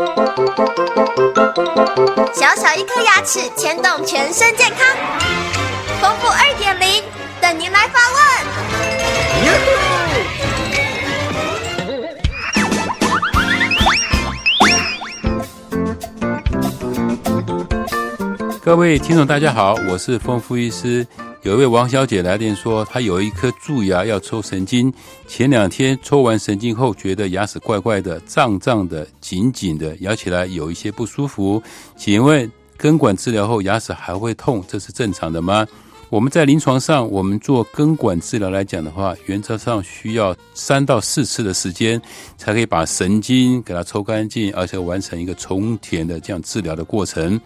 小小一颗牙齿牵动全身健康，丰富二点零等您来发问。各位听众，大家好，我是丰富医师。有一位王小姐来电说，她有一颗蛀牙要抽神经，前两天抽完神经后，觉得牙齿怪怪的、胀胀的、紧紧的，咬起来有一些不舒服。请问根管治疗后牙齿还会痛，这是正常的吗？我们在临床上，我们做根管治疗来讲的话，原则上需要三到四次的时间，才可以把神经给它抽干净，而且完成一个充填的这样治疗的过程。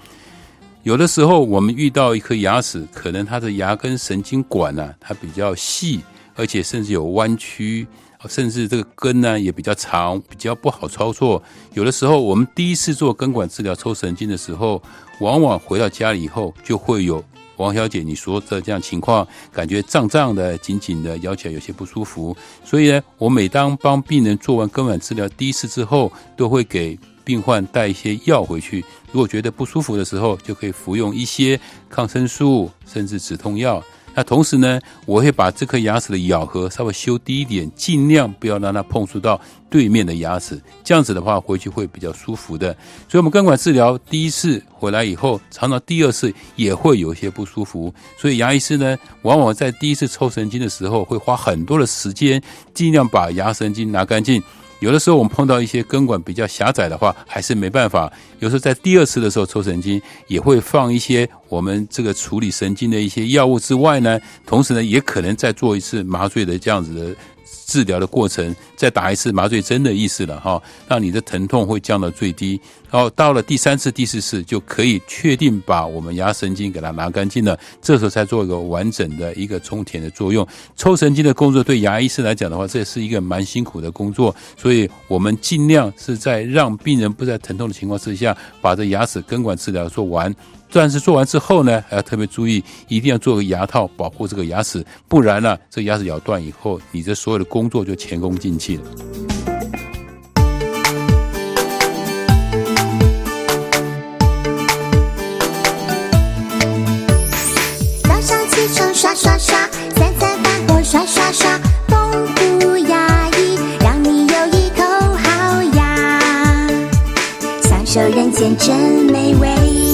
有的时候，我们遇到一颗牙齿，可能它的牙根神经管呢，它比较细，而且甚至有弯曲，甚至这个根呢也比较长，比较不好操作。有的时候，我们第一次做根管治疗抽神经的时候，往往回到家里以后，就会有王小姐你说的这样情况，感觉胀胀的、紧紧的，咬起来有些不舒服。所以呢，我每当帮病人做完根管治疗第一次之后，都会给。病患带一些药回去，如果觉得不舒服的时候，就可以服用一些抗生素，甚至止痛药。那同时呢，我会把这颗牙齿的咬合稍微修低一点，尽量不要让它碰触到对面的牙齿。这样子的话，回去会比较舒服的。所以，我们根管治疗第一次回来以后，常常第二次也会有一些不舒服。所以，牙医师呢，往往在第一次抽神经的时候，会花很多的时间，尽量把牙神经拿干净。有的时候我们碰到一些根管比较狭窄的话，还是没办法。有时候在第二次的时候抽神经，也会放一些我们这个处理神经的一些药物之外呢，同时呢，也可能再做一次麻醉的这样子的。治疗的过程，再打一次麻醉针的意思了哈，让你的疼痛会降到最低。然后到了第三次、第四次，就可以确定把我们牙神经给它拿干净了。这时候才做一个完整的一个充填的作用。抽神经的工作对牙医师来讲的话，这是一个蛮辛苦的工作，所以我们尽量是在让病人不再疼痛的情况之下，把这牙齿根管治疗做完。但是做完之后呢，还要特别注意，一定要做个牙套保护这个牙齿，不然呢，这牙齿咬断以后，你这所有的工作就前功尽弃了。早上起床刷刷刷，三餐饭后刷刷刷，丰富牙医，让你有一口好牙，享受人间真美味。